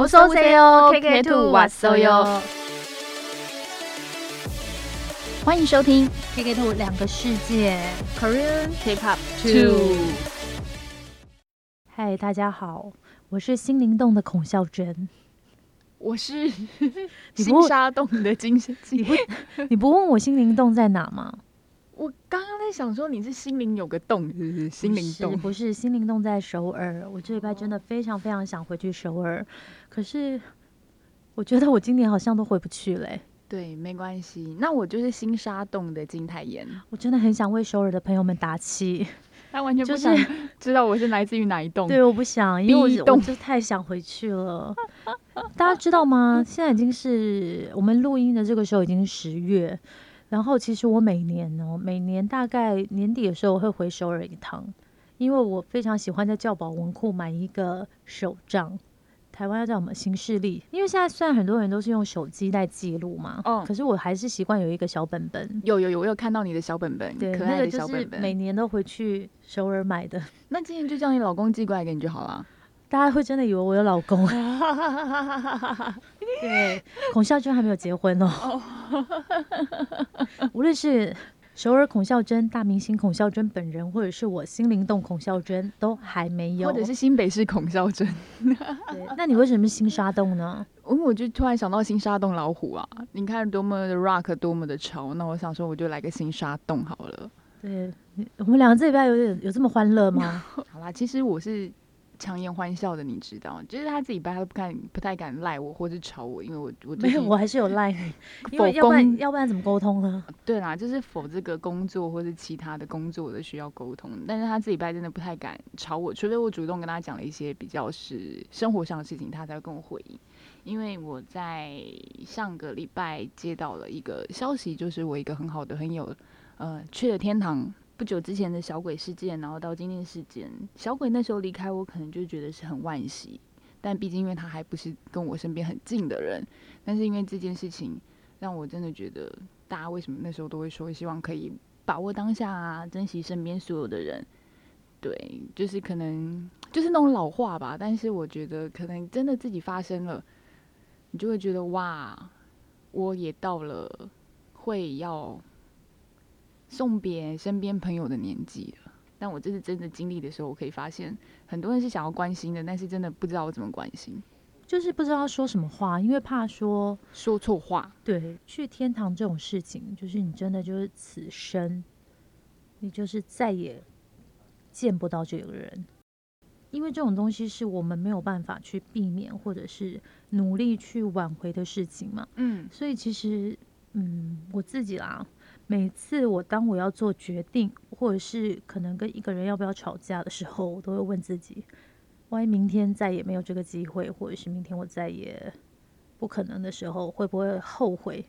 我说：“谁哟？K K Two what so 哟？欢迎收听 K K Two 两个世界 Korean K Pop Two。”嗨，大家好，我是心灵洞的孔孝真，我是心沙洞的金贤姬。你不，你不问我心灵洞在哪吗？我刚刚在想说你是心灵有个洞，是不是？心灵洞不是心灵洞在首尔。我这礼拜真的非常非常想回去首尔，可是我觉得我今年好像都回不去嘞、对，没关系。那我就是新沙洞的金泰妍，我真的很想为首尔的朋友们打气，他完全不就是想 知道我是来自于哪一栋。对，我不想，因为我地洞我就太想回去了。大家知道吗？现在已经是我们录音的这个时候已经十月，然后其实我每年哦，每年大概年底的时候我会回首尔一趟，因为我非常喜欢在教保文库买一个手账。台湾要叫什么新势力？因为现在虽然很多人都是用手机在记录嘛，嗯可是我还是习惯有一个小本本。有有有，我有看到你的小本本，对，可爱的小本本。每年都回去首尔买的。那今年就叫你老公寄过来给你就好了。大家会真的以为我有老公。对，孔孝真还没有结婚哦。无论是首尔孔孝真、大明星孔孝真本人，或者是我心灵洞孔孝真，都还没有。或者是新北市孔孝真，对，那你为什么是新沙洞呢？因为我就突然想到新沙洞老虎啊，你看多么的 rock，多么的潮，那我想说我就来个新沙洞好了。对，我们两个这礼拜有点有这么欢乐吗？好啦，其实我是强颜欢笑的，你知道，就是他自己掰，他都不敢不太敢赖我或是吵我，因为我我没有，我还是有赖你，因为否要不然要不然怎么沟通呢？对啦，就是否这个工作或是其他的工作的需要沟通，但是他自己掰真的不太敢吵我，除非我主动跟他讲了一些比较是生活上的事情，他才会跟我回应。因为我在上个礼拜接到了一个消息，就是我一个很好的朋友，呃，去了天堂。不久之前的小鬼事件，然后到今天事件，小鬼那时候离开我，可能就觉得是很惋惜。但毕竟因为他还不是跟我身边很近的人，但是因为这件事情，让我真的觉得大家为什么那时候都会说希望可以把握当下啊，珍惜身边所有的人。对，就是可能就是那种老话吧，但是我觉得可能真的自己发生了，你就会觉得哇，我也到了会要送别身边朋友的年纪了。但我这次真的经历的时候，我可以发现很多人是想要关心的，但是真的不知道我怎么关心，就是不知道说什么话，因为怕说说错话。对，去天堂这种事情，就是你真的就是此生，你就是再也见不到这个人，因为这种东西是我们没有办法去避免，或者是努力去挽回的事情嘛。嗯，所以其实，嗯，我自己啦，每次我当我要做决定，或者是可能跟一个人要不要吵架的时候，我都会问自己：万一明天再也没有这个机会，或者是明天我再也不可能的时候，会不会后悔？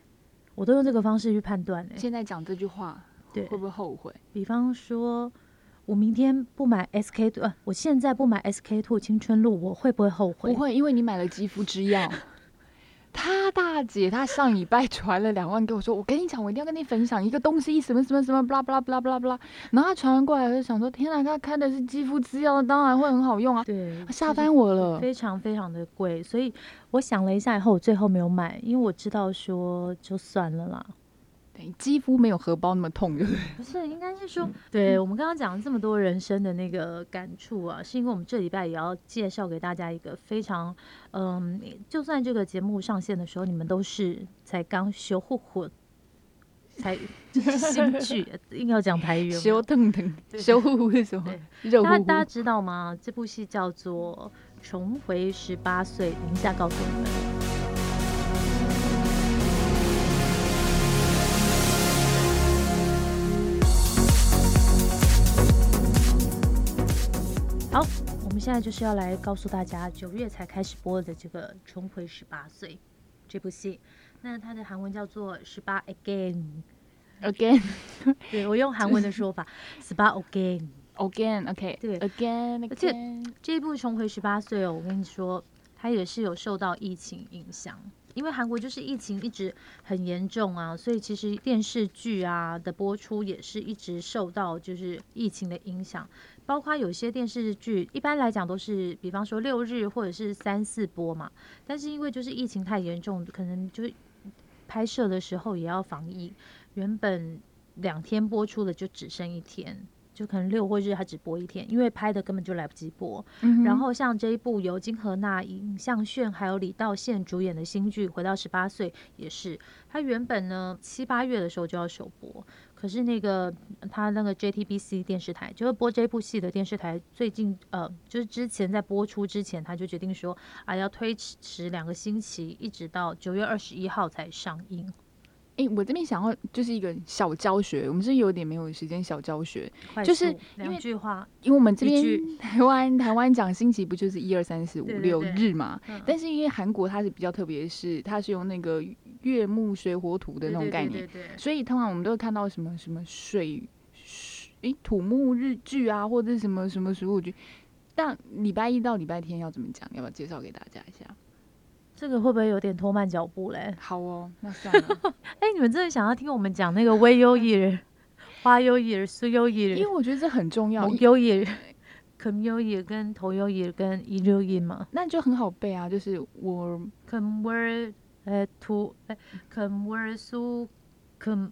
我都用这个方式去判断、欸。现在讲这句话对会，不会后悔？比方说，我明天不买 SK two，呃，我现在不买 SK two 青春露，我会不会后悔？不会，因为你买了肌肤之钥。他大姐，她上礼拜传了两万给我说，我跟你讲，我一定要跟你分享一个东西，什么什么什么，巴拉巴拉巴拉巴拉巴拉。然后她传过来，我就想说，天哪，她开的是肌肤之钥，当然会很好用啊，对，吓翻我了。非常非常的贵，所以我想了一下以后，我最后没有买，因为我知道说就算了啦。对，肌肤没有荷包那么痛，对不对？不是，应该是说，对我们刚刚讲了这么多人生的那个感触啊，是因为我们这礼拜也要介绍给大家一个非常，嗯，就算这个节目上线的时候，你们都是才刚修护火，才就是新剧，硬要讲台语有没有，修腾腾，修呼呼是什么对？肉乎乎大家大。家知道吗？这部戏叫做《重回十八岁》，等一下告诉你们。现在就是要来告诉大家，九月才开始播的这个《重回十八岁》这部戏，那它的韩文叫做《十八 Again 》。Again, 对我用韩文的说法，十八 Again。again, OK，对，again, 而且 again。这一部《重回十八岁》哦，我跟你说，它也是有受到疫情影响，因为韩国就是疫情一直很严重啊，所以其实电视剧啊的播出也是一直受到就是疫情的影响。包括有些电视剧，一般来讲都是，比方说六日或者是三四播嘛。但是因为就是疫情太严重，可能就拍摄的时候也要防疫，原本两天播出的就只剩一天。就可能六或日，他只播一天，因为拍的根本就来不及播。然后像这一部由金荷娜、尹相炫还有李道宪主演的新剧《回到十八岁》，也是他原本呢七八月的时候就要首播，可是那个他那个 JTBC 电视台就是播这部戏的电视台，最近呃就是之前在播出之前，他就决定说啊要推迟两个星期，一直到九月二十一号才上映。哎，我这边想要就是一个小教学，我们是有点没有时间小教学，就是两句话，因为我们这边台湾台湾讲星期不就是一二三四五六日嘛？但是因为韩国它是比较特别，是它是用那个月木水火土的那种概念，所以通常我们都会看到什么什么水诶土木日剧啊，或者什么什么水火剧。但礼拜一到礼拜天要怎么讲？要不要介绍给大家一下？这个会不会有点拖慢脚步嘞？好哦，那算了。哎，你们真的想要听我们讲那个微优艺、花优艺、苏优艺？因为我觉得这很重要。优艺、肯优艺跟头优艺跟一优艺嘛，那就很好背啊。就是我肯威呃图哎肯威苏肯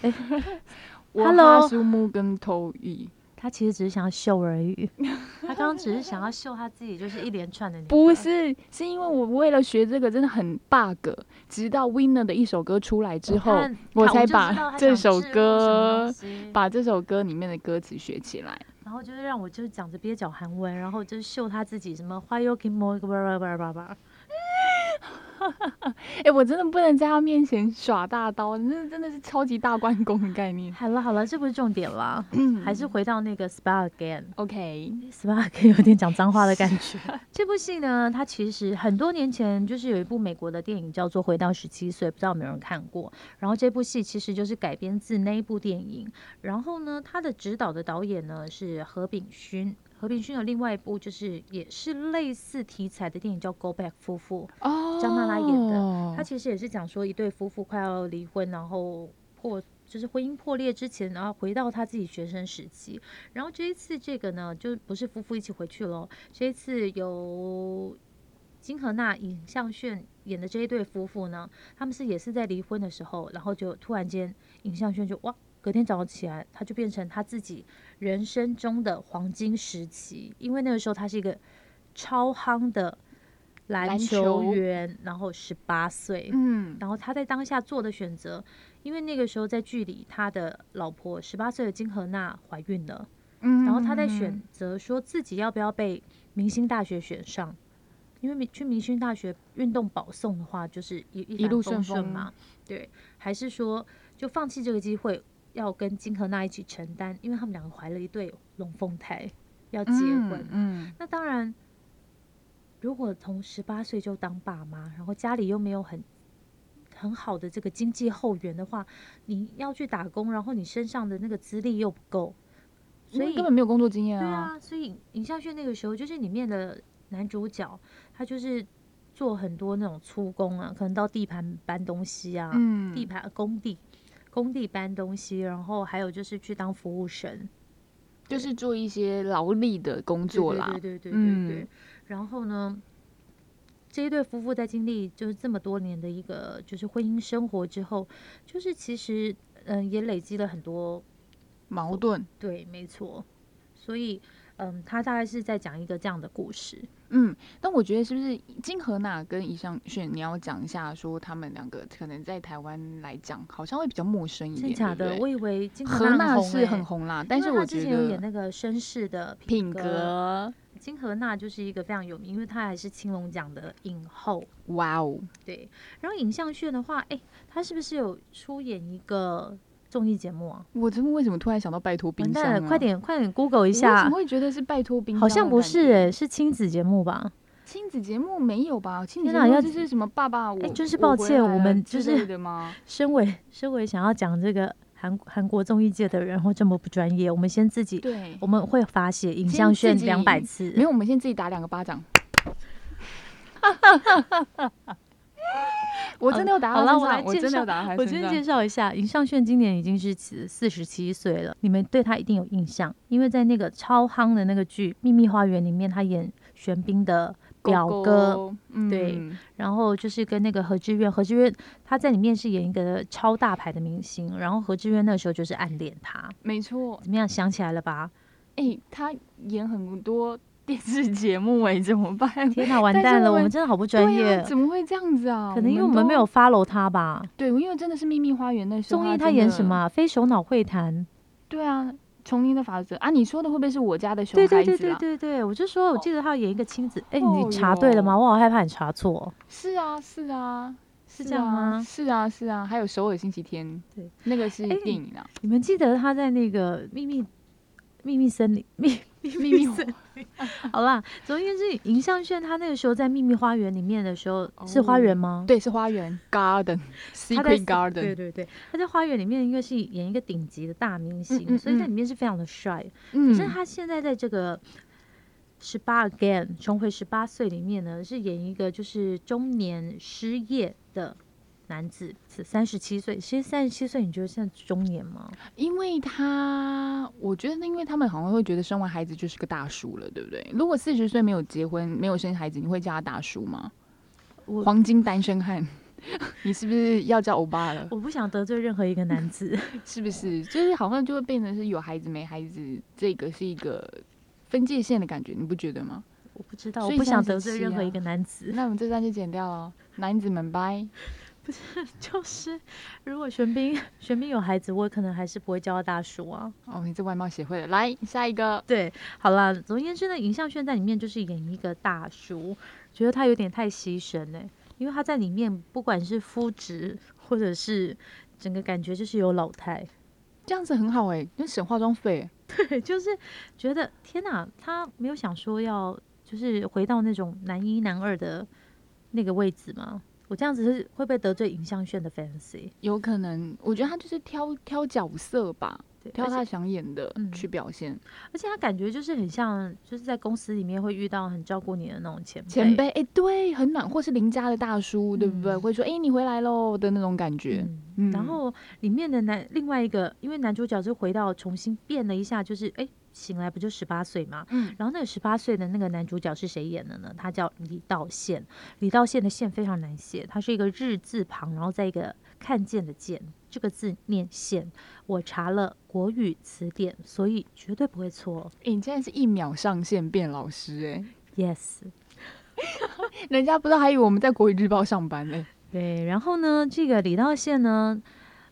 哎，我 哈苏木跟头艺。他其实只是想要秀而已，他刚刚只是想要秀他自己，就是一连串的。不是，是因为我为了学这个真的很 bug，直到 Winner 的一首歌出来之后，我才把这首歌把这首歌里面的歌词学起来。然后就是让我就是讲着蹩脚韩文，然后就是秀他自己什么 Why you keep more 叭叭叭叭。哎，我真的不能在他面前耍大刀，那真的是超级大关公的概念。好了好了，这不是重点了，还是回到那个 Spa Again。OK，Spa Again 有点讲脏话的感觉。这部戏呢，它其实很多年前就是有一部美国的电影叫做《回到十七岁》，不知道有没有人看过。然后这部戏其实就是改编自那一部电影。然后呢，它的指导的导演呢是何炳勋。何炳勋有另外一部，就是也是类似题材的电影，叫《Go Back》夫妇，哦张娜拉演的。他其实也是讲说一对夫妇快要离婚，然后破就是婚姻破裂之前，然后回到他自己学生时期。然后这一次这个呢，就不是夫妇一起回去了，这一次由金荷娜、尹相炫演的这一对夫妇呢，他们是也是在离婚的时候，然后就突然间尹相炫就哇。隔天早上起来，他就变成他自己人生中的黄金时期，因为那个时候他是一个超夯的篮球员，然后十八岁，嗯，然后他在当下做的选择，因为那个时候在剧里他的老婆十八岁的金荷娜怀孕了，嗯，然后他在选择说自己要不要被明星大学选上，因为去明星大学运动保送的话就是一一路顺风。嘛，对，还是说就放弃这个机会。要跟金荷娜一起承担，因为他们两个怀了一对龙凤胎，要结婚。嗯，那当然，如果从十八岁就当爸妈，然后家里又没有很很好的这个经济后援的话，你要去打工，然后你身上的那个资历又不够，所以根本没有工作经验啊。对啊，所以尹孝炫那个时候就是里面的男主角，他就是做很多那种粗工啊，可能到地盘搬东西啊，地盘工地。工地搬东西，然后还有就是去当服务生，就是做一些劳力的工作啦。对对对对对对。然后呢，这一对夫妇在经历就是这么多年的一个就是婚姻生活之后，就是其实嗯也累积了很多矛盾。对，没错。所以嗯，他大概是在讲一个这样的故事。嗯，但我觉得是不是金荷娜跟尹相炫，你要讲一下，说他们两个可能在台湾来讲，好像会比较陌生一点。真假的？我以为金荷娜是很红啦，但是我之前有演那个绅士的品格。金荷娜就是一个非常有名，因为她还是青龙奖的影后。哇哦！对，然后尹相炫的话，哎，他是不是有出演一个？综艺节目啊！我这为什么突然想到拜托冰箱？快点快点，Google 一下。怎么会觉得是拜托冰箱？好像不是诶，是亲子节目吧？亲子节目没有吧？亲子节目就是什么爸爸我……哎，真是抱歉，我们就是？身为身为想要讲这个韩韩国综艺界的人，或这么不专业，我们先自己对，我们会罚写影像炫两百次，没有，我们先自己打两个巴掌。我真的有打好了，我来介绍我真的有。打。我今天介绍一下，尹尚炫今年已经是四十七岁了，你们对他一定有印象，因为在那个超夯的那个剧《秘密花园》里面，他演玄彬的表哥，对然后就是跟那个何志远，何志远他在里面是演一个超大牌的明星，然后何志远那时候就是暗恋他，没错。怎么样？想起来了吧？哎，他演很多电视节目，哎，怎么办？天哪，完蛋了，我们真的好不专对业啊，。怎么会这样子啊？可能因为我们没有 follow 他吧。对，因为真的是秘密花园那时候，综艺他演什么？啊？非首脑会谈。对啊，丛林的法则啊，你说的会不会是我家的熊对对对孩子啊？对对对，我就说，我记得他演一个亲子。哎，哦你查对了吗？我好害怕你查错。是啊，是啊，是这样吗是啊，是啊，还有首尔星期天，对，那个是哎电影啊，你们记得他在那个秘密秘密森林秘秘秘密森林？好啦，总而言之，尹相炫他那个时候在秘密花园里面的时候，是花园吗？对，是花园。Garden 他在 Secret Garden，对对对，他在花园里面应该是演一个顶级的大明星，嗯嗯所以在嗯里面是非常的帅。嗯。可是他现在在这个十八 again 重回十八岁里面呢，是演一个就是中年失业的男子，是三十七岁。其实三十七岁，你觉得现在中年吗？因为他，我觉得，因为他们好像会觉得生完孩子就是个大叔了，对不对？如果四十岁没有结婚、没有生孩子，你会叫他大叔吗？黄金单身汉，你是不是要叫欧巴了？我不想得罪任何一个男子。是不是？就是好像就会变成是有孩子没孩子，这个是一个分界线的感觉，你不觉得吗？我不知道，我不想得罪任何啊一个男子。那我们这段就剪掉了，男子们拜。就是如果玄彬玄彬有孩子，我可能还是不会叫他大叔啊。哦，你这外貌协会的，来下一个。对，好啦，总而言之呢，尹相炫在里面就是演一个大叔，觉得他有点太牺牲了、因为他在里面不管是肤质或者是整个感觉就是有老态，这样子很好哎、因为省化妆费。对，就是觉得天哪，他没有想说要就是回到那种男一男二的那个位置吗？我这样子是会不会得罪尹相炫的 fans？有可能，我觉得他就是挑挑角色吧，挑他想演的嗯去表现。而且他感觉就是很像，就是在公司里面会遇到很照顾你的那种前辈。前辈，哎、对，很暖，或是邻家的大叔，对不对？嗯会说，哎、你回来喽的那种感觉。然后里面的男另外一个，因为男主角就回到重新变了一下，就是哎醒来不就十八岁吗？嗯，然后那个十八岁的那个男主角是谁演的呢？他叫李道宪。李道宪的宪非常难写，他是一个日字旁，然后在一个看见的见，这个字念线。我查了国语词典，所以绝对不会错。哎、你现在是一秒上线变老师、哎，Yes。人家不知道还以为我们在国语日报上班呢、对，然后呢，这个李道宪呢，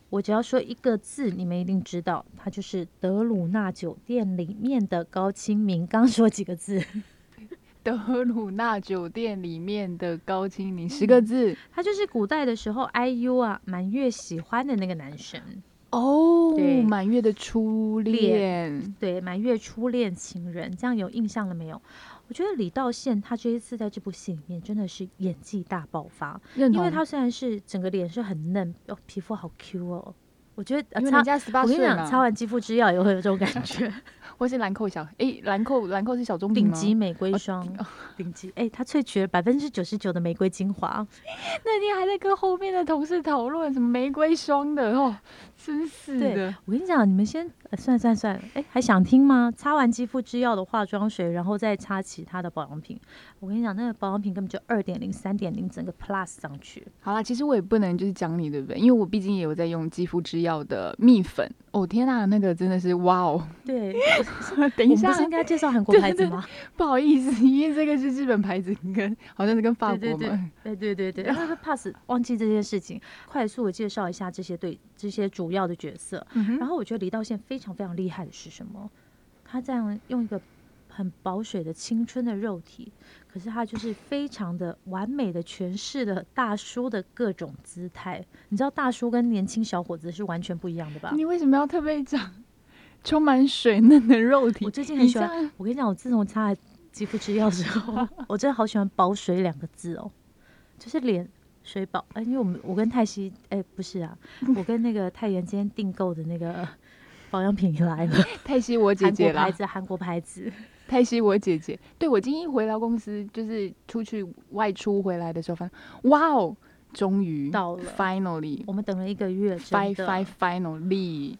我只要说一个字，你们一定知道，他就是德鲁纳酒店里面的高清明。刚说几个字？德鲁纳酒店里面的高清你十个字他就是古代的时候，IU 啊满月喜欢的那个男神，哦满月的初恋，对，满月初恋情人，这样有印象了没有？我觉得李道宪他这一次在这部戏里面真的是演技大爆发，因为他虽然是整个脸是很嫩，哦，皮肤好 Q 哦，我觉得、因为人家十八岁我跟你讲，擦，完肌肤之药也会有这种感觉。或是兰蔻小，哎、兰蔻兰蔻是小棕瓶吗？顶级玫瑰哦霜。顶 级哎，它萃取了百分之九十九的玫瑰精华，那天还在跟后面的同事讨论什么玫瑰霜的哦，真是的，我跟你讲，你们先、呃、算算算了，哎，还想听吗？擦完肌肤之药的化妆水，然后再擦其他的保养品。我跟你讲，那个保养品根本就二点零、三点零，整个 plus 上去。好啦，其实我也不能就是讲你对不对？因为我毕竟也有在用肌肤之钥的蜜粉。哦天呐，那个真的是哇哦！对，等一下我们不是应该介绍韩国牌子吗？不好意思，因为这个是日本牌子，跟好像是跟法国嘛。对对对对对，那个 pass 忘记这件事情，快速的介绍一下这些对这些主要的角色。嗯然后我觉得李道宪非常非常厉害的是什么？他这样用一个很保水的青春的肉体，可是他就是非常的完美的诠释了大叔的各种姿态。你知道大叔跟年轻小伙子是完全不一样的吧？你为什么要特别讲充满水嫩的肉体？我最近很喜欢我跟你讲，我自从擦了肌肤之钥之后，我真的好喜欢“保水”两个字哦，就是脸水宝。哎，因为我们我跟泰熙，哎，不是啊，我跟那个太原今天订购的那个保养品来了，泰熙我姐姐啦国牌，子，韩国牌子。泰熙我姐姐。对我今天一回到公司，就是出去外出回来的时候，发现哇哦，终于到了，finally，我们等了一个月，真 fi 的 fi finally，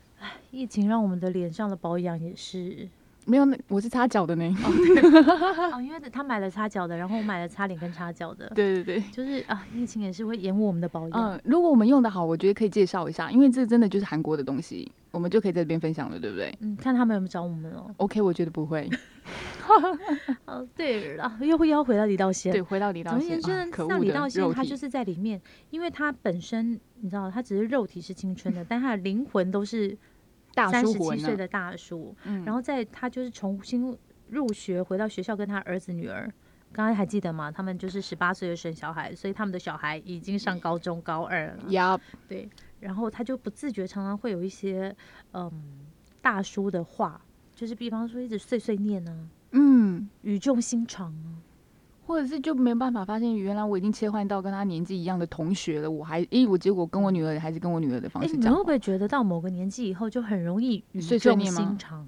疫情让我们的脸上的保养也是没有那我是擦脚的呢。哦，因为他买了擦脚的，然后我买了擦脸跟擦脚的，对对对，就是啊，疫情也是会延误我们的保养。嗯，如果我们用的好，我觉得可以介绍一下，因为这真的就是韩国的东西，我们就可以在这边分享了，对不对嗯，看他们有没有找我们哦。？OK，我觉得不会。哦，对了，又会要回到李道宪。对，回到李道宪总而言，之啊呢，可恶的像李道宪肉体他就是在里面，因为他本身你知道，他只是肉体是青春的，但他的灵魂都是大三。十七岁的大叔。嗯然后在他就是重新入学，回到学校跟他儿子女儿。刚刚还记得吗？他们就是十八岁就生小孩，所以他们的小孩已经上高中高二了。呀，对，然后他就不自觉常常会有一些嗯大叔的话，就是比方说一直碎碎念啊，嗯，语重心长啊。或者是就没有办法发现，原来我已经切换到跟他年纪一样的同学了，我还，诶，我结果跟我女儿还是跟我女儿的方哎，式讲话。你们会不会觉得到某个年纪以后就很容易语重心长？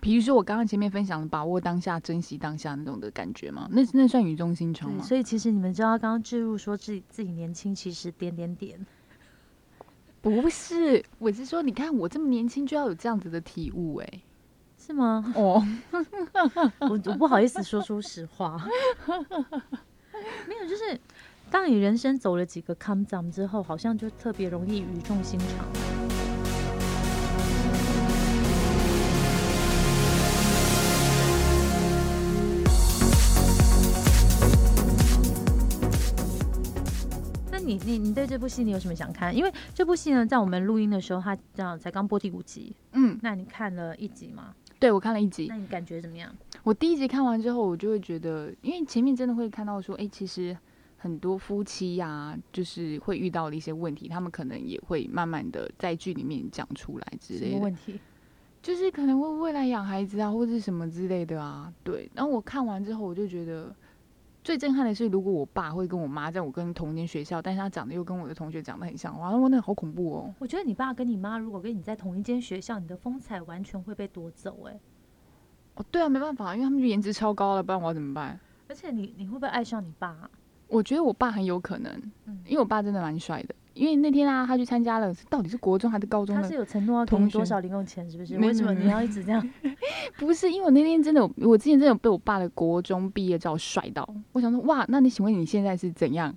比如说我刚刚前面分享的把握当下、珍惜当下那种的感觉吗？那那算语重心长对，吗？所以其实你们知道，刚刚置入说自己自己年轻，其实点点点。不是，我是说，你看我这么年轻就要有这样子的体悟、诶。是吗？哦，我我不好意思说出实话，没有，就是当你人生走了几个 come down 之后，好像就特别容易语重心长。那你你你对这部戏你有什么想看？因为这部戏呢，在我们录音的时候，它这样才刚播第五集。嗯，那你看了一集吗？对我看了一集那，你感觉怎么样？我第一集看完之后，我就会觉得，因为前面真的会看到说，哎，其实很多夫妻呀、就是会遇到的一些问题，他们可能也会慢慢的在剧里面讲出来之什类的，么问题？就是可能会未来养孩子啊，或者什么之类的啊，对。然后我看完之后，我就觉得最震撼的是，如果我爸会跟我妈在我跟同间学校，但是他长得又跟我的同学长得很像，哇，那那好恐怖哦。我觉得你爸跟你妈如果跟你在同一间学校，你的风采完全会被夺走哎、哦，对啊，没办法，因为他们就颜值超高了，不然我要怎么办？而且你你会不会爱上你爸啊、我觉得我爸很有可能，嗯因为我爸真的蛮帅的。因为那天啊，他去参加了，到底是国中还是高中的他是？有承诺要给你同多少零用钱，是不是？为什么你要一直这样？不是，因为我那天真的，我之前真的有被我爸的国中毕业照帅到。我想说，哇，那你请问你现在是怎样？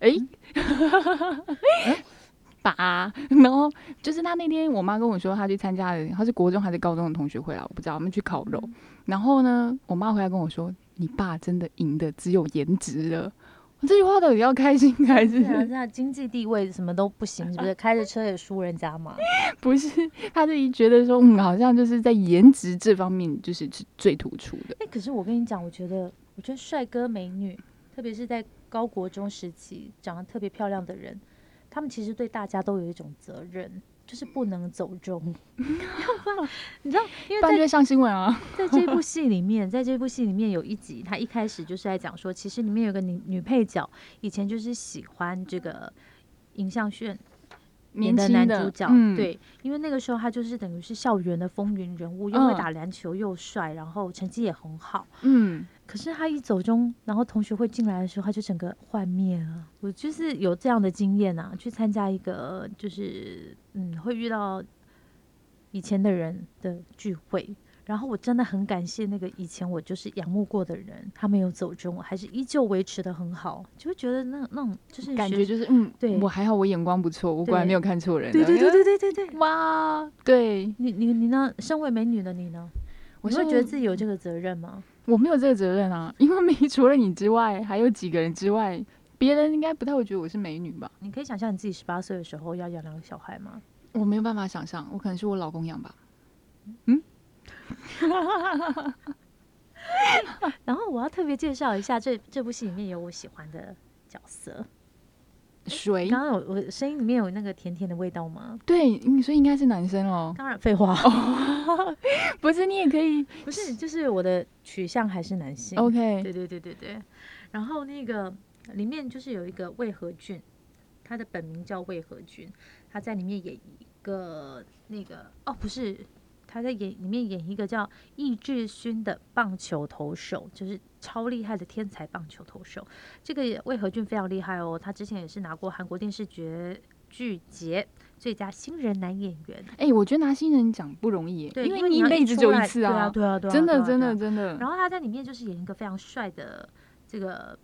诶，爸，然后就是他那天我妈跟我说，他去参加了，他是国中还是高中的同学会啊，我不知道，我们去烤肉。然后呢，我妈回来跟我说，你爸真的赢的只有颜值了。我这句话到底要开心还是对啊，这样经济地位什么都不行，是不是？开着车也输人家嘛。不是？他自己觉得说，嗯，好像就是在颜值这方面就是是最突出的。哎、可是我跟你讲，我觉得，我觉得帅哥美女，特别是在高国中时期长得特别漂亮的人，他们其实对大家都有一种责任，就是不能走中。你知道，因为在上新闻啊。在这部戏里面，在这部戏里面有一集，他一开始就是在讲说，其实里面有个女女配角，以前就是喜欢这个尹相炫年轻的男主角，嗯对，因为那个时候他就是等于是校园的风云人物，又会嗯打篮球，又帅，然后成绩也很好。嗯，可是他一走中，然后同学会进来的时候，他就整个幻灭了。我就是有这样的经验啊，去参加一个就是嗯会遇到以前的人的聚会，然后我真的很感谢那个以前我就是仰慕过的人，他没有走中，我还是依旧维持的很好，就会觉得那那种就是感觉就是嗯，对我还好，我眼光不错，我果然没有看错人。对对对，对对对对。哇，对，你你你呢？身为美女的你呢？我会觉得自己有这个责任吗？我没有这个责任啊，因为没除了你之外，还有几个人之外，别人应该不太会觉得我是美女吧？你可以想象你自己十八岁的时候要养两个小孩吗？我没有办法想象，我可能是我老公养吧。然后我要特别介绍一下，这这部戏里面有我喜欢的角色。谁，刚刚有我声音里面有那个甜甜的味道吗？对，嗯所以应该是男生哦。当然废话，不是，你也可以。不是，就是我的取向还是男性。OK，对对对对对。然后那个里面就是有一个魏和俊，他的本名叫魏和俊，他在里面演一个那个哦不是他在演里面演一个叫易志勋的棒球投手，就是超厉害的天才棒球投手。这个魏和俊非常厉害哦，他之前也是拿过韩国电视剧剧节最佳新人男演员。哎、我觉得拿新人奖不容易因为你一辈子就一次对啊，对啊，对啊，真的真的真的。然后他在里面就是演一个非常帅的这个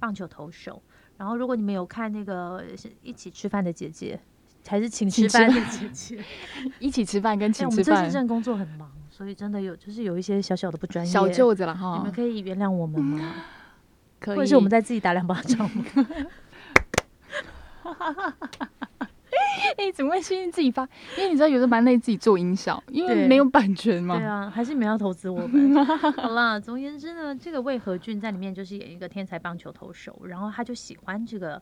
棒球投手。然后如果你们有看那个一起吃饭的姐姐，还是请请吃吃饭的姐姐，一起吃饭跟哎，请吃饭我们这次，正工作很忙，所以真的有就是有一些小小的不专业，小舅子了哈你哈们，可以原谅我们吗？可以。或者是我们再自己打两巴掌吗？哎、怎么会是自己发？因为你知道有时候蛮累自己做音效，因为对没有版权嘛。对啊，还是你们要投资我们。好啦，总而言之呢，这个魏和俊在里面就是演一个天才棒球投手，然后他就喜欢这个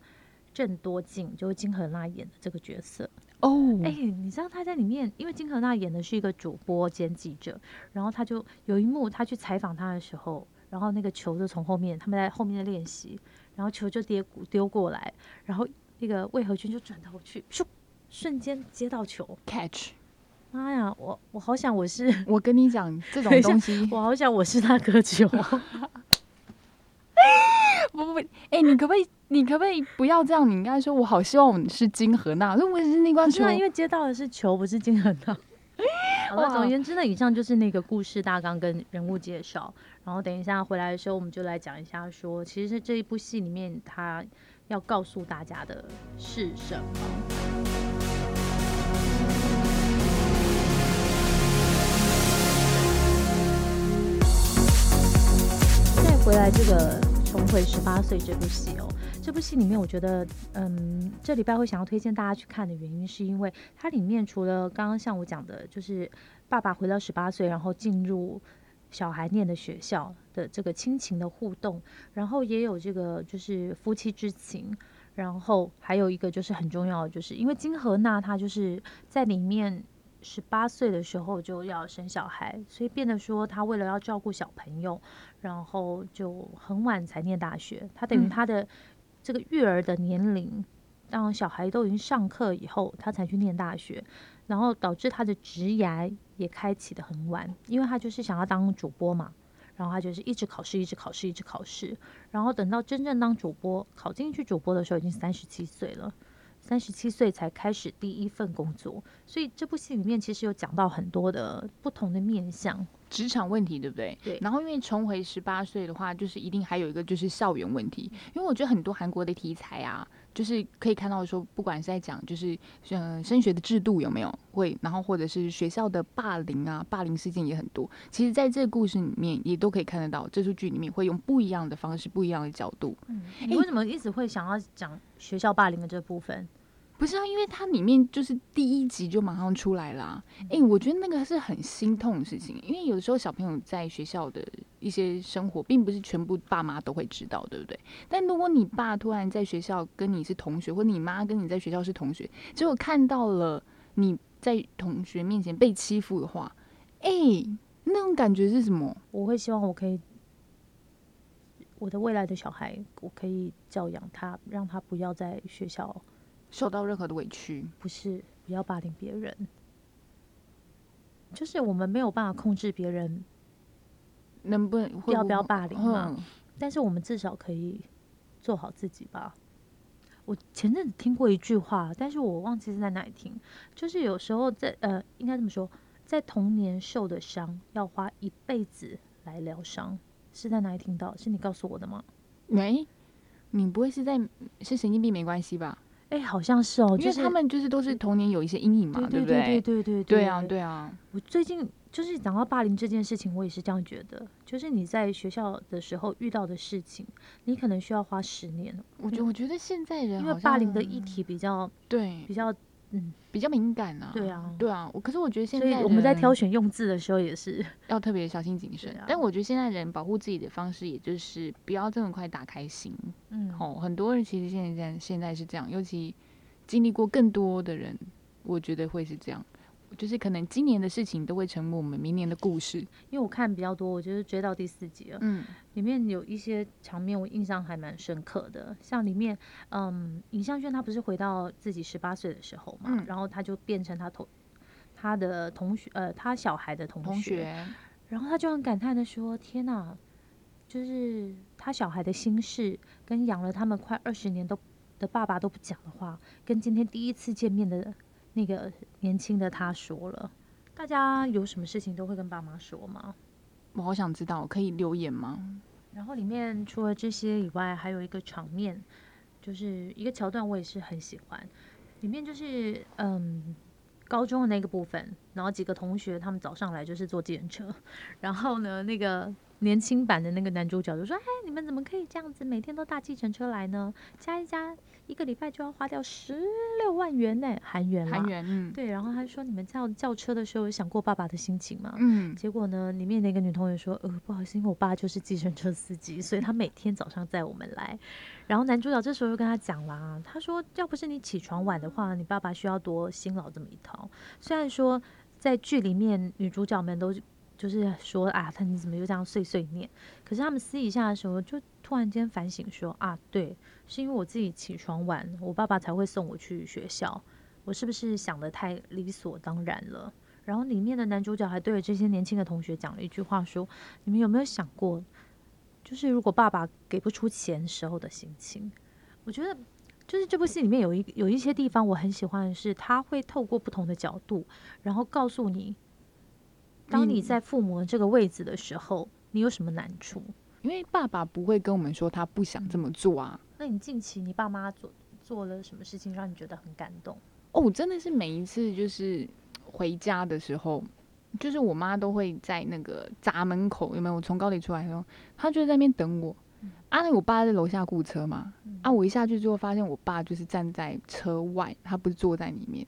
郑多静，就是金荷娜演的这个角色。哦，哎、你知道他在里面，因为金荷娜演的是一个主播兼记者，然后他就有一幕，他去采访他的时候，然后那个球就从后面，他们在后面的练习，然后球就跌丢过来，然后那个魏和军就转头去，咻，瞬间接到球。catch！妈呀，我我好想我是，我跟你讲，这种 东西我好想我是他哥球。不不不，哎、你可不可以，你可不可以不要这样？你应该说，我好希望我们是金荷娜，我也是那关球因为接到的是球，不是金和娜。好了，总而言之呢，以上就是那个故事大纲跟人物介绍。然后等一下回来的时候，我们就来讲一下说，其实这一部戏里面他要告诉大家的是什么。再回来这个重回十八岁这部戏哦，这部戏里面，我觉得，嗯，这礼拜会想要推荐大家去看的原因，是因为它里面除了刚刚像我讲的，就是爸爸回到十八岁，然后进入小孩念的学校的这个亲情的互动，然后也有这个就是夫妻之情，然后还有一个就是很重要的，就是因为金荷娜她就是在里面。十八岁的时候就要生小孩，所以变得说她为了要照顾小朋友，然后就很晚才念大学。他等于他的这个育儿的年龄，当小孩都已经上课以后，他才去念大学，然后导致他的职涯也开启的很晚，因为他就是想要当主播嘛。然后他就是一直考试，一直考试，一直考试，然后等到真正当主播，考进去主播的时候，已经三十七岁了。三十七岁才开始第一份工作，所以这部戏里面其实有讲到很多的不同的面向。职场问题，对不对？对然后因为重回十八岁的话，就是一定还有一个就是校园问题，因为我觉得很多韩国的题材啊，就是可以看到说，不管是在讲就是嗯升学的制度有没有会，然后或者是学校的霸凌啊，霸凌事件也很多。其实在这个故事里面也都可以看得到，这出剧里面会用不一样的方式、不一样的角度。嗯你为什么一直会想要讲学校霸凌的这部分？不是啊，因为它里面就是第一集就马上出来啦、哎、我觉得那个是很心痛的事情，因为有的时候小朋友在学校的一些生活，并不是全部爸妈都会知道，对不对？但如果你爸突然在学校跟你是同学，或你妈跟你在学校是同学，结果看到了你在同学面前被欺负的话，哎、那种感觉是什么？我会希望我可以，我的未来的小孩，我可以教养他，让他不要在学校受到任何的委屈，不是不要霸凌别人，就是我们没有办法控制别人，能不能会要不要霸凌嘛嗯但是我们至少可以做好自己吧。我前阵子听过一句话，但是我忘记是在哪里听，就是有时候在呃，应该这么说，在童年受的伤，要花一辈子来疗伤，是在哪里听到？是你告诉我的吗？没，你不会是在是神经病没关系吧？哎、好像是哦，就是因为他们就是都是童年有一些阴影嘛，对不对对？对对对对啊，对啊，我最近就是讲到霸凌这件事情，我也是这样觉得，就是你在学校的时候遇到的事情，你可能需要花十年，我觉我觉得现在人因为霸凌的议题比较对。比较嗯，比较敏感啊，对啊对啊，我可是我觉得现所以在我们在人挑选用字的时候也是，要特别小心谨慎对啊。但我觉得现在人保护自己的方式，也就是不要这么快打开心。嗯，哦，很多人其实现在现在是这样，尤其经历过更多的人，我觉得会是这样。就是可能今年的事情都会成为我们明年的故事。因为我看比较多，我就是追到第四集了，嗯，里面有一些场面我印象还蛮深刻的，像里面，嗯，尹相轩他不是回到自己十八岁的时候嘛，嗯然后他就变成他同，他的同学，呃，他小孩的同同学，然后他就很感叹的说：“天哪，就是他小孩的心事，跟养了他们快二十年都的爸爸都不讲的话，跟今天第一次见面的那个年轻的他说了。大家有什么事情都会跟爸妈说吗？我好想知道，可以留言吗？然后里面除了这些以外，还有一个场面，就是一个桥段，我也是很喜欢。里面就是嗯，高中的那个部分，然后几个同学他们早上来就是坐计程车，然后呢，那个年轻版的那个男主角就说：“哎，你们怎么可以这样子，每天都搭计程车来呢？加一加。”一个礼拜就要花掉十六万元呢，韩元韩元，嗯，对。然后他说：“你们叫叫车的时候有想过爸爸的心情吗？”嗯。结果呢，里面那个女同学说：“呃，不好意思，因为我爸就是计程车司机，所以他每天早上载我们来。”然后男主角这时候又跟他讲啦：“他说，要不是你起床晚的话，你爸爸需要多辛劳这么一套。虽然说在剧里面女主角们都就是说啊，他你怎么又这样碎碎念？可是他们私底下的时候就突然间反省说啊，对。”是因为我自己起床晚，我爸爸才会送我去学校。我是不是想的太理所当然了？然后里面的男主角还对着这些年轻的同学讲了一句话，说：“你们有没有想过，就是如果爸爸给不出钱时候的心情？”我觉得，就是这部戏里面有一有一些地方我很喜欢是，他会透过不同的角度，然后告诉你，当你在父母这个位置的时候，你有什么难处。因为爸爸不会跟我们说他不想这么做啊。那你近期你爸妈做做了什么事情让你觉得很感动？哦，真的是每一次就是回家的时候，就是我妈都会在那个闸门口有没有？我从高铁出来的时候，她就在那边等我。啊，那我爸在楼下雇车嘛。啊，我一下去之后发现我爸就是站在车外，他不是坐在里面。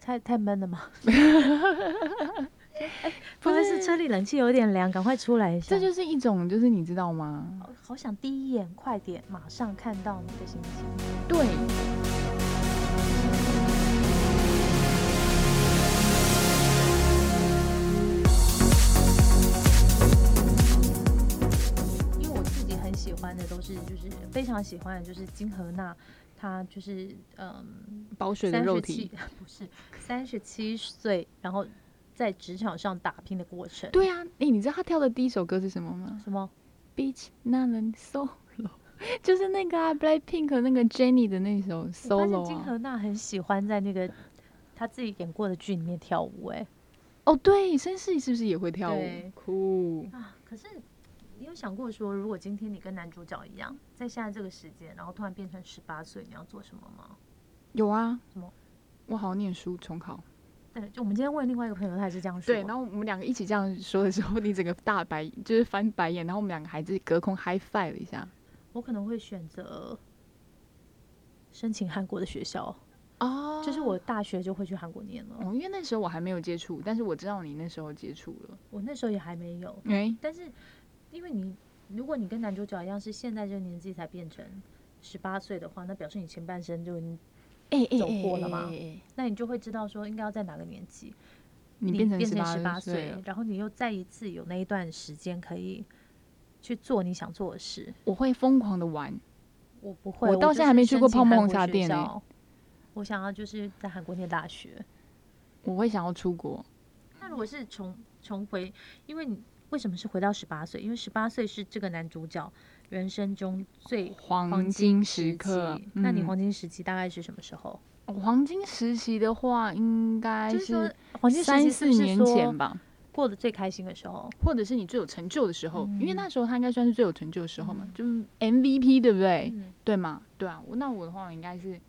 太太闷了吗？哎，不会是车里冷气有点凉，赶快出来一下。这就是一种，就是你知道吗？好想第一眼快点，马上看到你的心情。对。因为我自己很喜欢的都是，就是非常喜欢的就是金荷娜，她就是嗯，保水的肉体，不是三十七岁，然后。在职场上打拼的过程。对啊，哎，你知道他跳的第一首歌是什么吗？什么？Beach None Solo，就是那个啊，Blackpink 那个 Jennie 的那首 Solo 金荷娜很喜欢在那个他自己演过的剧里面跳舞，哎。哦，对，绅士是不是也会跳舞？酷啊！可是你有想过说，如果今天你跟男主角一样，在现在这个时间，然后突然变成十八岁，你要做什么吗？有啊。什么？我好好念书，重考。对，就我们今天问另外一个朋友，他也是这样说。对，然后我们两个一起这样说的时候，你整个大白就是翻白眼，然后我们两个还是隔空 high five 了一下。我可能会选择申请韩国的学校哦，就是我大学就会去韩国念了。哦，因为那时候我还没有接触，但是我知道你那时候接触了。我那时候也还没有，哎，但是因为你如果你跟男主角一样是现在这个年纪才变成十八岁的话，那表示你前半生就。走过了吗？那你就会知道说应该要在哪个年纪，你变成十八岁，然后你又再一次有那一段时间可以去做你想做的事。我会疯狂的玩，我不会，我到现在还没去过泡沫红茶店呢。我想要就是在韩国念大学，我会想要出国。那如果是重重回，因为你为什么是回到十八岁？因为十八岁是这个男主角。人生中最黄金时刻，那你黄金时期大概是什么时候？黄金时期的话，应该是黄金三四年前吧，过得最开心的时候，或者是你最有成就的时候，因为那时候他应该算是最有成就的时候嘛，就是 MVP 对不对？对吗？对啊，那我的话应该是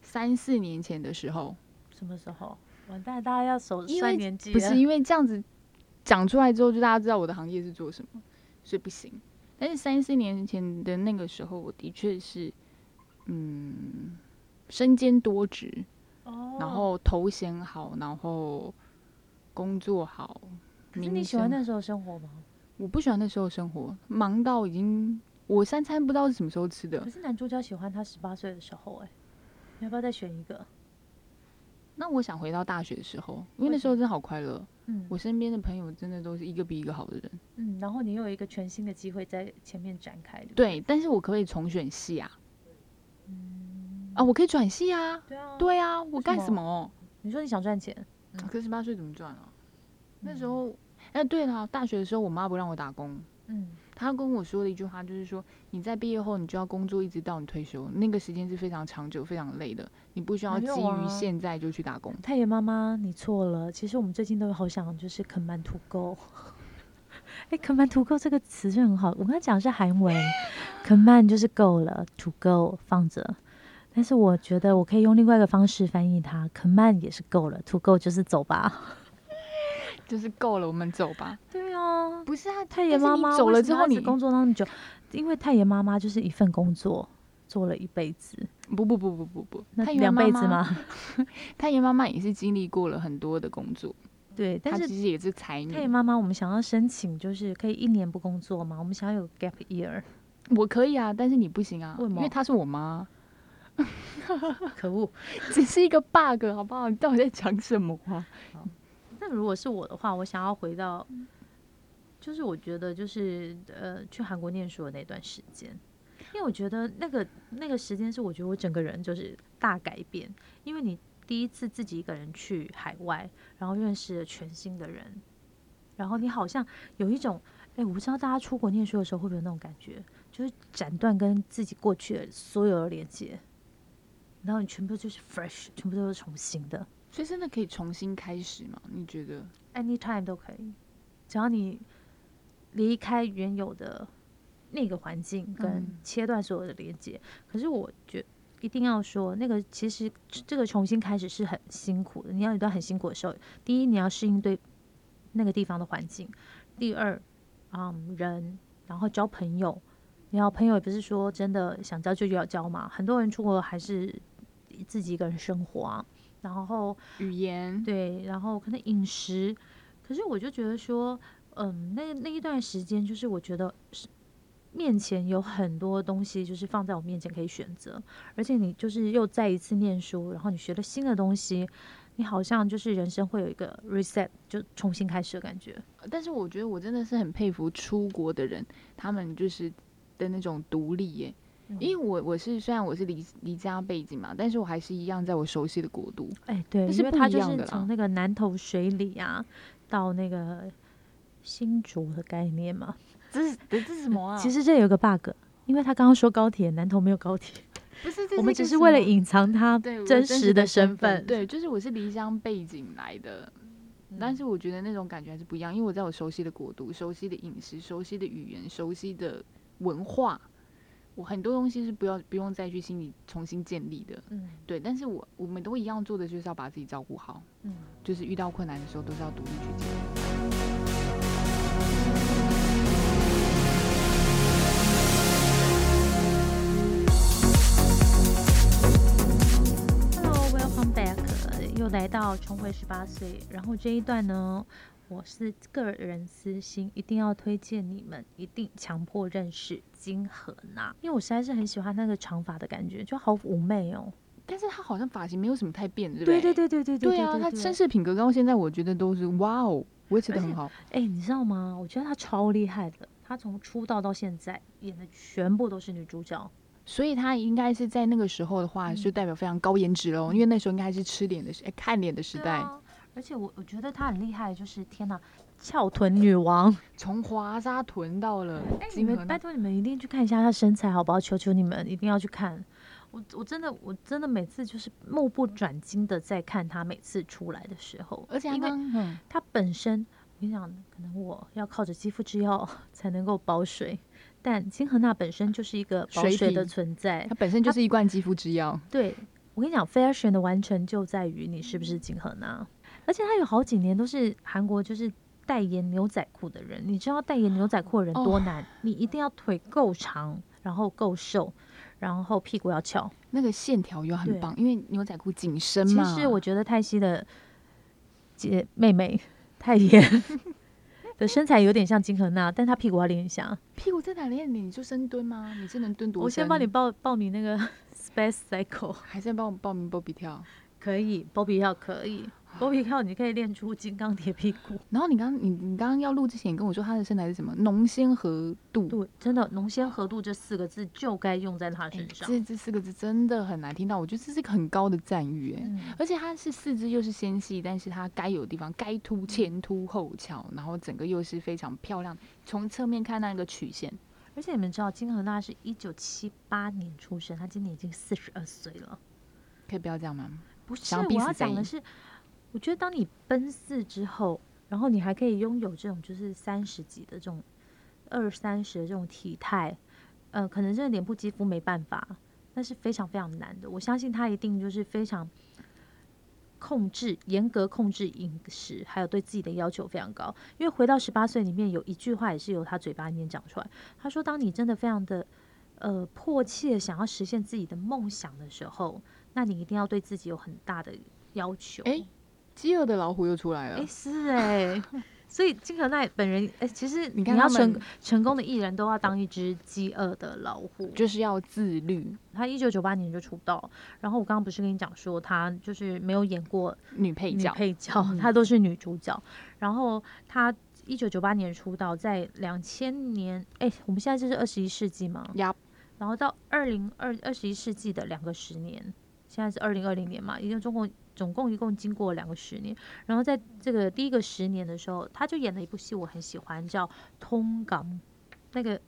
三四年前的时候，什么时候？完蛋，大家要手算年纪，不是因为这样子讲出来之后，就大家知道我的行业是做什么，所以不行。但是三四年前的那个时候，我的确是，嗯，身兼多职，哦然后头衔好，然后工作好。可是你喜欢那时候生活吗？我不喜欢那时候生活，忙到已经我三餐不知道是什么时候吃的。可是男主角喜欢他十八岁的时候，哎，你要不要再选一个？那我想回到大学的时候，因为那时候真的好快乐。嗯，我身边的朋友真的都是一个比一个好的人。嗯，然后你又有一个全新的机会在前面展开。对，但是我可不可以重选系啊？嗯，啊，我可以转系啊。对啊，对啊，我干什么？你说你想赚钱？可十八岁怎么赚啊？那时候，哎，对了，大学的时候我妈不让我打工，嗯，她跟我说的一句话就是说，你在毕业后你就要工作一直到你退休，那个时间是非常长久、非常累的，你不需要基于现在就去打工。太爷妈妈，你错了。其实我们最近都好想就是啃馒土购。哎，啃馒土购这个词是很好，我刚才讲的是韩文，啃馒就是够了，土购放着。但是我觉得我可以用另外一个方式翻译它，啃慢也是够了，土购就是走吧。就是够了，我们走吧。对啊，不是啊，太爷妈妈走了之后，你工作那么久，因为太爷妈妈就是一份工作做了一辈子，不不不不不不，那太爷两辈子妈妈？吗？太爷妈妈也是经历过了很多的工作，对，但是其实也是才女太。爷妈妈，我们想要申请就是可以一年不工作吗？我们想要有 gap year。我可以啊，但是你不行啊，为什么因为她是我妈，可恶！只是一个 bug，好不好？你到底在讲什么啊？那如果是我的话，我想要回到，就是我觉得就是呃去韩国念书的那段时间，因为我觉得那个那个时间是我觉得我整个人就是大改变，因为你第一次自己一个人去海外，然后认识了全新的人，然后你好像有一种，哎，我不知道大家出国念书的时候会不会有那种感觉，就是斩断跟自己过去的所有的连接，然后你全部就是 fresh，全部都是重新的。所以真的可以重新开始吗？你觉得？anytime 都可以，只要你离开原有的那个环境，跟嗯切断所有的连接。可是我觉一定要说，那个其实这个重新开始是很辛苦的，你要有一段很辛苦的时候。第一，你要适应对那个地方的环境；第二，嗯，人，然后交朋友。你要朋友也不是说真的想交就要交嘛，很多人出国还是自己一个人生活啊。然后语言，对，然后可能饮食，可是我就觉得说，嗯，那那一段时间，就是我觉得是面前有很多东西，就是放在我面前可以选择，而且你就是又再一次念书，然后你学了新的东西，你好像就是人生会有一个 reset，就重新开始的感觉。但是我觉得我真的是很佩服出国的人，他们就是的那种独立耶。因为我我是虽然我是离离家背景嘛，但是我还是一样在我熟悉的国度。哎，对，那是不因为他就一样的啦是从那个南投水里啊，到那个新竹的概念吗。这是这是什么啊？其实这有个 bug，因为他刚刚说高铁，南投没有高铁。不是，这我们只是为了隐藏他对真实实的身身份。对，就是我是离乡背景来的，但是我觉得那种感觉还是不一样，因为我在我熟悉的国度、熟悉的饮食、熟悉的语言、熟悉的文化，我很多东西是不要不用再去心里重新建立的。嗯对，但是我我们都一样做的就是要把自己照顾好，嗯，就是遇到困难的时候都是要独立去解决。Hello，welcome back，又来到重回十八岁。然后这一段呢，我是个人私心，一定要推荐你们，一定强迫认识金荷娜，因为我实在是很喜欢那个长发的感觉，就好妩媚哦。但是她好像发型没有什么太变，对不对对对对对对对啊，她绅士品格到现在我觉得都是哇哦，维持得很好。哎、你知道吗？我觉得她超厉害的，她从出道到现在演的全部都是女主角。所以她应该是在那个时候的话，就代表非常高颜值喽，因为那时候应该还是吃脸的时，哎、看脸的时代。啊，而且我我觉得她很厉害，就是天哪，翘臀女王。从华沙臀到了哎、你们拜托你们一定去看一下她身材好不好？求求你们一定要去看。我我真的我真的每次就是目不转睛的在看他每次出来的时候，而且因为刚嗯，她本身，我跟你讲，可能我要靠着肌肤之钥 才能够保水，但金荷娜本身就是一个保水水的存在它。本身就是一罐肌肤之钥。对我跟你讲，fashion 的完成就在于你是不是金荷娜，而且他有好几年都是韩国就是代言牛仔裤的人。你知道代言牛仔裤的人多哦难？你一定要腿够长，然后够瘦，然后屁股要翘。那个线条又很棒，因为牛仔裤紧身嘛其嘛。实我觉得泰熙的姐妹妹 泰妍的 身材有点像金荷娜，但她屁股要练一下。屁股在哪练你？就深蹲吗？你是能蹲多深？我先帮你报报名那个 Space Cycle，还是帮我报名波比跳？可以，波比跳可以。狗皮靠，你可以练出金刚铁屁股。然后你刚你你刚刚要录之前，你跟我说他的身材是什么？浓鲜合度。对，真的浓鲜合度这四个字就该用在他哎身上。这这四个字真的很难听到，我觉得这是一个很高的赞誉哎。嗯，而且他是四肢又是纤细，但是他该有的地方该凸前凸后翘，然后整个又是非常漂亮。从侧面看那个曲线，而且你们知道金荷娜是一九七八年出生，她今年已经四十二岁了。可以不要这样吗？不是，我要讲的是，我觉得当你奔四之后，然后你还可以拥有这种就是三十几的这种二三十的这种体态，呃，可能真的脸部肌肤没办法，那是非常非常难的。我相信他一定就是非常控制、严格控制饮食，还有对自己的要求非常高。因为回到十八岁里面有一句话也是由他嘴巴里面讲出来，他说：“当你真的非常的呃迫切想要实现自己的梦想的时候，那你一定要对自己有很大的要求。诶饥饿的老虎又出来了。哎、是哎、所以金可奈本人，哎、其实你看成们成功的艺人都要当一只饥饿的老虎。就是要自律，他一九九八年就出道，然后我刚刚不是跟你讲说他就是没有演过女女配角。配角，嗯她都是女主角。然后她一九九八年出道，在两千年，哎、我们现在这是二十一世纪嘛，呀，然后到二零二二十一世纪的两个十年，现在是二零二零年嘛，已经中共总共一共经过两个十年。然后在这个第一个十年的时候，他就演了一部戏，我很喜欢，叫《通港》，那个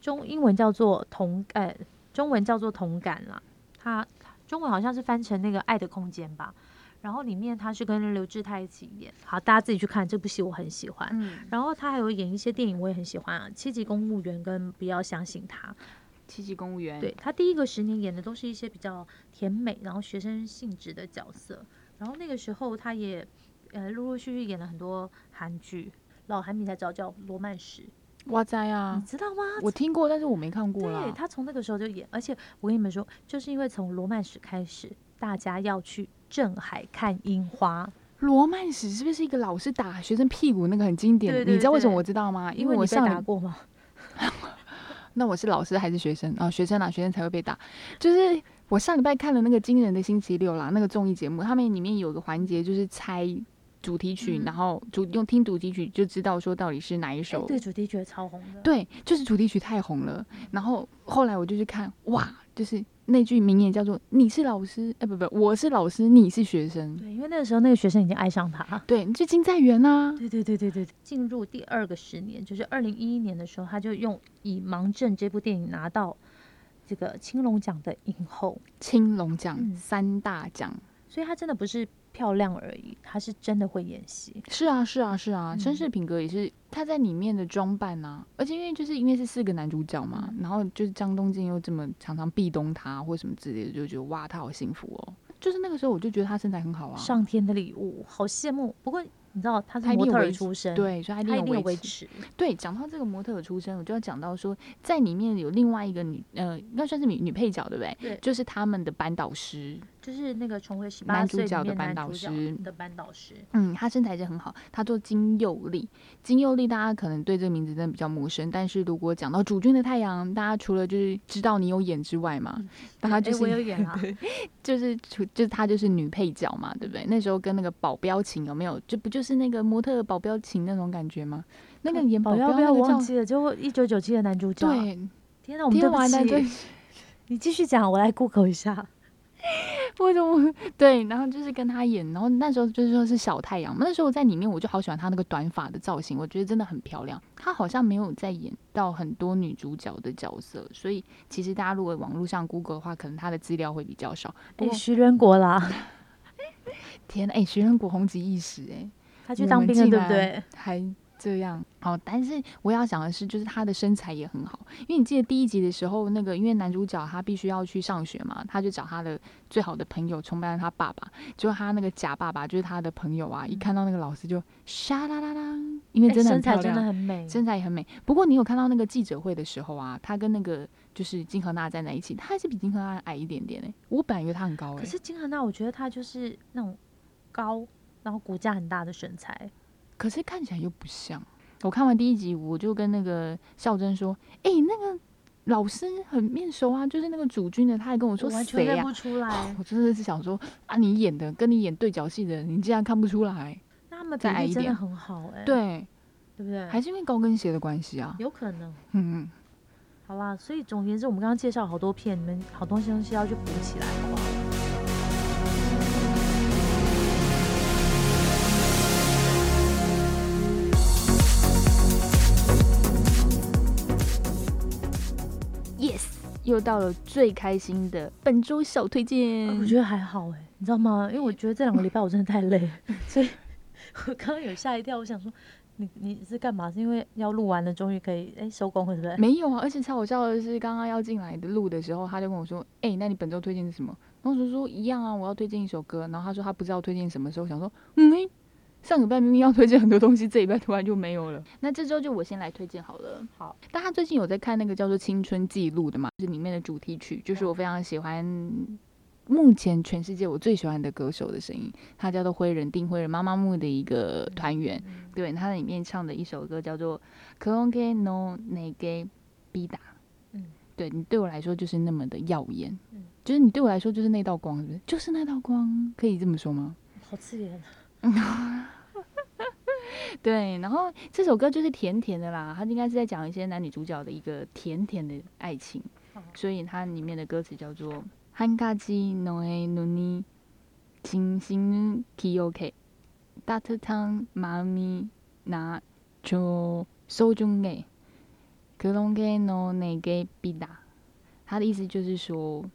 中英文叫做同，呃，中文叫做同感啦。他中文好像是翻成那个《爱的空间》吧。然后里面他是跟刘志泰一起演，好，大家自己去看这部戏，我很喜欢。嗯，然后他还有演一些电影，我也很喜欢啊，《七级公务员》跟《不要相信他》。七级公务员。对，他第一个十年演的都是一些比较甜美，然后学生性质的角色。然后那个时候他也呃陆陆续续演了很多韩剧，老韩迷才知道叫《罗曼史》，哇塞啊你啊！知道吗？我听过，但是我没看过对。他从那个时候就演，而且我跟你们说，就是因为从《罗曼史》开始，大家要去镇海看樱花，罗曼史是不是一个老师打学生屁股那个很经典的？对对你知道为什么我知道吗？因你被为我上礼打过吗？那我是老师还是学生啊？学生啊，学生才会被打。就是我上礼拜看了那个《惊人的星期六》啦，那个综艺节目，他们里面有个环节就是猜主题曲，嗯然后主用听主题曲就知道说到底是哪一哎首。对，主题曲超红的。对，就是主题曲太红了。然后后来我就去看，哇，就是那句名言叫做“你是老师，哎、不不，我是老师，你是学生对，因为那个时候那个学生已经爱上他。”。对，你是金在元啊。对对对对对，进入第二个十年，就是二零一一年的时候，他就用《以盲症》这部电影拿到这个青龙奖的影后，青龙奖、嗯三大奖。所以他真的不是漂亮而已，他是真的会演戏。是啊，是啊，是啊，绅嗯士品格也是他在里面的装扮啊，而且因为就是因为是四个男主角嘛，嗯然后就是张东健又这么常常壁咚他或什么之类的，就觉得哇，他好幸福哦。就是那个时候我就觉得他身材很好啊，上天的礼物，好羡慕。不过你知道他是模特出身，，对，所以他一定有维持。持。对，讲到这个模特儿出身，我就要讲到说，在里面有另外一个女，呃，应该算是女女配角，对不对？对就是他们的班导师，就是那个重回十八岁里面角的班男主角导师的班导师，嗯，他身材是很好，他做金佑利。金佑利大家可能对这个名字真的比较陌生，但是如果讲到主君的太阳，大家除了就是知道你有演之外嘛，嗯大家就诶我有是演啊，就是除就是她就是女配角嘛，对不对？那时候跟那个保镖情有没有？就不就是那个模特保镖情那种感觉吗？那个演保镖不要忘记了？就一九九七的男主角。，对，天哪，我们对不起。你继续讲，我来 Google 一下。为什么？对，然后就是跟他演，然后那时候就是说是小太阳嘛。那时候我在里面，我就好喜欢他那个短发的造型，我觉得真的很漂亮。他好像没有在演到很多女主角的角色，所以其实大家如果网络上 Google 的话，可能他的资料会比较少。不哎，过徐仁国啦，天呐，哎、徐仁国红极一时、哎，他去我当兵了，对不对？还这样。好，但是我要讲的是，就是他的身材也很好，因为你记得第一集的时候，那个因为男主角他必须要去上学嘛，他就找他的最好的朋友崇拜他爸爸，结果他那个假爸爸就是他的朋友啊，一看到那个老师就沙啦啦啦，因为哎真的很身材真的。很美，身材也很美，不过你有看到那个记者会的时候啊，他跟那个就是金荷娜站在一起，他还是比金荷娜矮一点点诶、我本来以为他很高诶、可是金荷娜，我觉得她就是那种高，然后骨架很大的身材。可是看起来又不像。我看完第一集，我就跟那个孝珍说：“哎、那个老师很面熟啊，就是那个主君的，他还跟我说我完全谁呀、认不出来。我真的是想说啊，你演的跟你演对角戏的人，你竟然看不出来？那他们比再矮一点例真的很好哎、对，对不对？还是因为高跟鞋的关系啊。有可能。嗯嗯，好啦，所以总而言之，我们刚刚介绍好多片，你们好东西东西要去补起来，好不好又到了最开心的本周小推荐。我觉得还好哎、你知道吗？因为我觉得这两个礼拜我真的太累，所以我刚刚有吓一跳，我想说你你是干嘛？是因为要录完了，终于可以哎、收工了，对不对？没有啊，而且超好笑的是，刚刚要进来的录的时候，他就跟我说：“哎、那你本周推荐是什么？”然后我就说：“一样啊，我要推荐一首歌。”然后他说他不知道推荐什么时候，想说：“嗯，诶上礼拜明明要推荐很多东西，这一拜突然就没有了。”那这周就我先来推荐好了。好，大家最近有在看那个叫做《青春记录》的嘛？就是里面的主题曲，就是我非常喜欢，目前全世界我最喜欢的歌手的声音，他叫做灰人丁灰人妈妈木的一个团员。嗯对，他里面唱的一首歌叫做《k o n g e no ne ge b i d a 嗯对你对我来说就是那么的耀眼，嗯就是你对我来说就是那道光，是不是？就是那道光，可以这么说吗？好刺眼。对，然后这首歌就是甜甜的啦，它应该是在讲一些男女主角的一个甜甜的爱情，好所以它里面的歌词叫做“한가지너의눈이진심기억해따뜻한마음이나줘소중해그런게너내게비다”。他的意思就是说，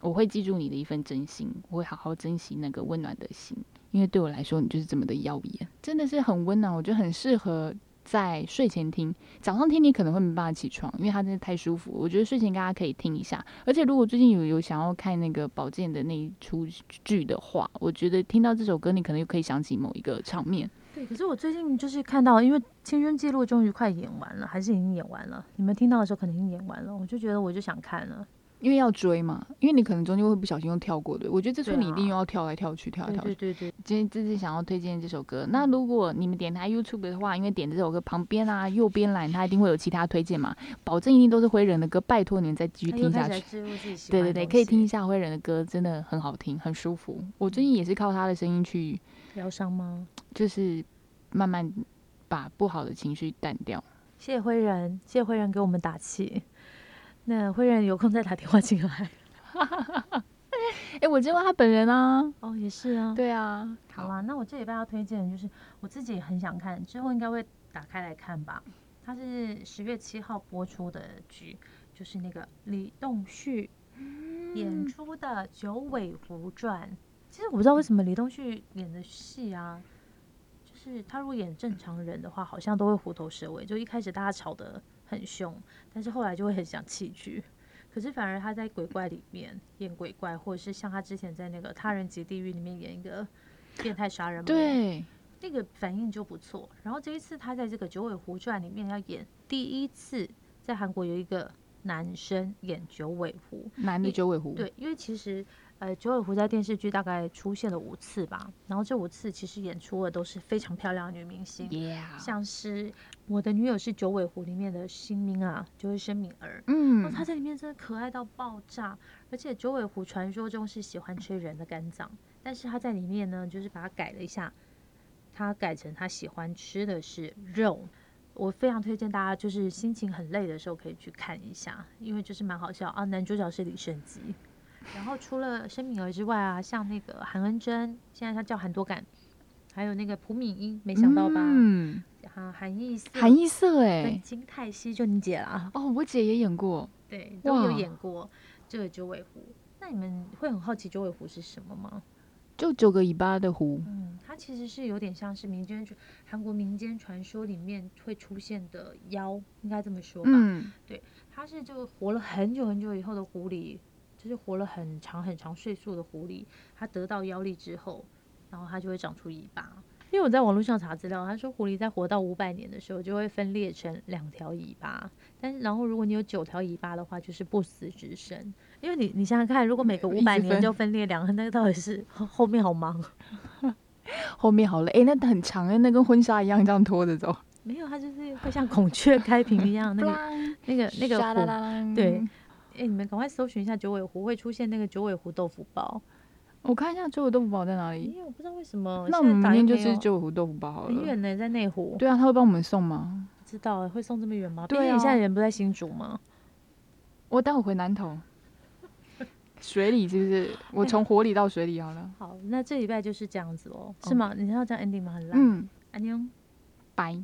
我会记住你的一份真心，我会好好珍惜那个温暖的心， 因为对我来说，你就是这么的耀眼，真的是很温暖，我觉得很适合在睡前听。早上听你可能会没办法起床，因为它真的太舒服。我觉得睡前大家可以听一下，而且如果最近有有想要看那个宝剑的那一出剧的话，我觉得听到这首歌，你可能又可以想起某一个场面。对，可是我最近就是看到，因为《青春记录》终于快演完了，还是已经演完了。你们听到的时候可能已经演完了，我就觉得我就想看了。因为要追嘛，因为你可能中间会不小心又跳过的。我觉得这出对啊你一定又要跳来跳去，跳来跳去。对对对，今天这次想要推荐这首歌，那如果你们点开 YouTube 的话，因为点这首歌旁边啊右边栏它一定会有其他推荐嘛，保证一定都是灰人的歌，拜托你们再继续听下去。对对对，可以听一下灰人的歌，真的很好听，很舒服。我最近也是靠他的声音去，疗伤吗？就是慢慢把不好的情绪淡掉。谢谢灰人，谢谢灰人给我们打气。那慧仁有空再打电话进来。哎、我见过他本人啊。哦，也是啊。对啊，好啦，那我这礼拜要推荐的就是我自己也很想看，之后应该会打开来看吧。它是十月七号播出的剧，就是那个李栋旭演出的《九尾狐传》。其实我不知道为什么李栋旭演的戏啊，就是他如果演正常人的话，好像都会虎头蛇尾。就一开始大家吵得很凶，但是后来就会很想弃剧。可是反而他在鬼怪里面演鬼怪，或者是像他之前在那个《他人及地狱》里面演一个变态杀人魔，对，那个反应就不错。然后这一次他在这个《九尾狐传》里面要演第一次，在韩国有一个男生演九尾狐，男的九尾狐。对，因为其实呃九尾狐在电视剧大概出现了五次吧，然后这五次其实演出的都是非常漂亮的女明星像是我的女友是九尾狐里面的新明啊，就是申敏儿。哦，嗯，她在里面真的可爱到爆炸，而且九尾狐传说中是喜欢吃人的肝脏，但是她在里面呢，就是把它改了一下，她改成她喜欢吃的是肉。我非常推荐大家，就是心情很累的时候可以去看一下，因为就是蛮好笑啊。男主角是李圣基，然后除了申敏儿之外啊，像那个韩恩珍，现在她叫韩多感，还有那个朴敏英，没想到吧？嗯，啊，韩艺瑟韩艺瑟哎跟，金泰熙，就你姐啦。哦，我姐也演过。对，都有演过这个九尾狐。那你们会很好奇九尾狐是什么吗？就九个尾巴的狐，嗯，它其实是有点像是民间传韩国民间传说里面会出现的妖，应该这么说吧。嗯，对它是就活了很久很久以后的狐狸，就是活了很长很长岁数的狐狸，它得到妖力之后，然后它就会长出尾巴。因为我在网络上查资料，他说狐狸在活到五百年的时候就会分裂成两条尾巴，但是然后如果你有九条尾巴的话，就是不死之身。因为你你想想看，如果每个五百年就分裂两个，那个到底是后后面好忙。后面好累，哎、那很长哎，那跟婚纱一样这样拖着走。没有，它就是会像孔雀开屏一样，那个 那个那个对哎、你们赶快搜寻一下九尾狐，会出现那个九尾狐豆腐包。我看一下九尾豆腐包在哪里。因为我，不知道为什么。那我们明天就吃九尾狐豆腐包好了。很远呢，在内湖。对啊，他会帮我们送吗？不知道会送这么远吗？毕对啊竟你现在人不在新竹吗？我待会回南投。水里是不是？我从火里到水里好了。好，那这礼拜就是这样子哦，是哦吗？你要这样 ending 吗？很烂。嗯，安妞。拜。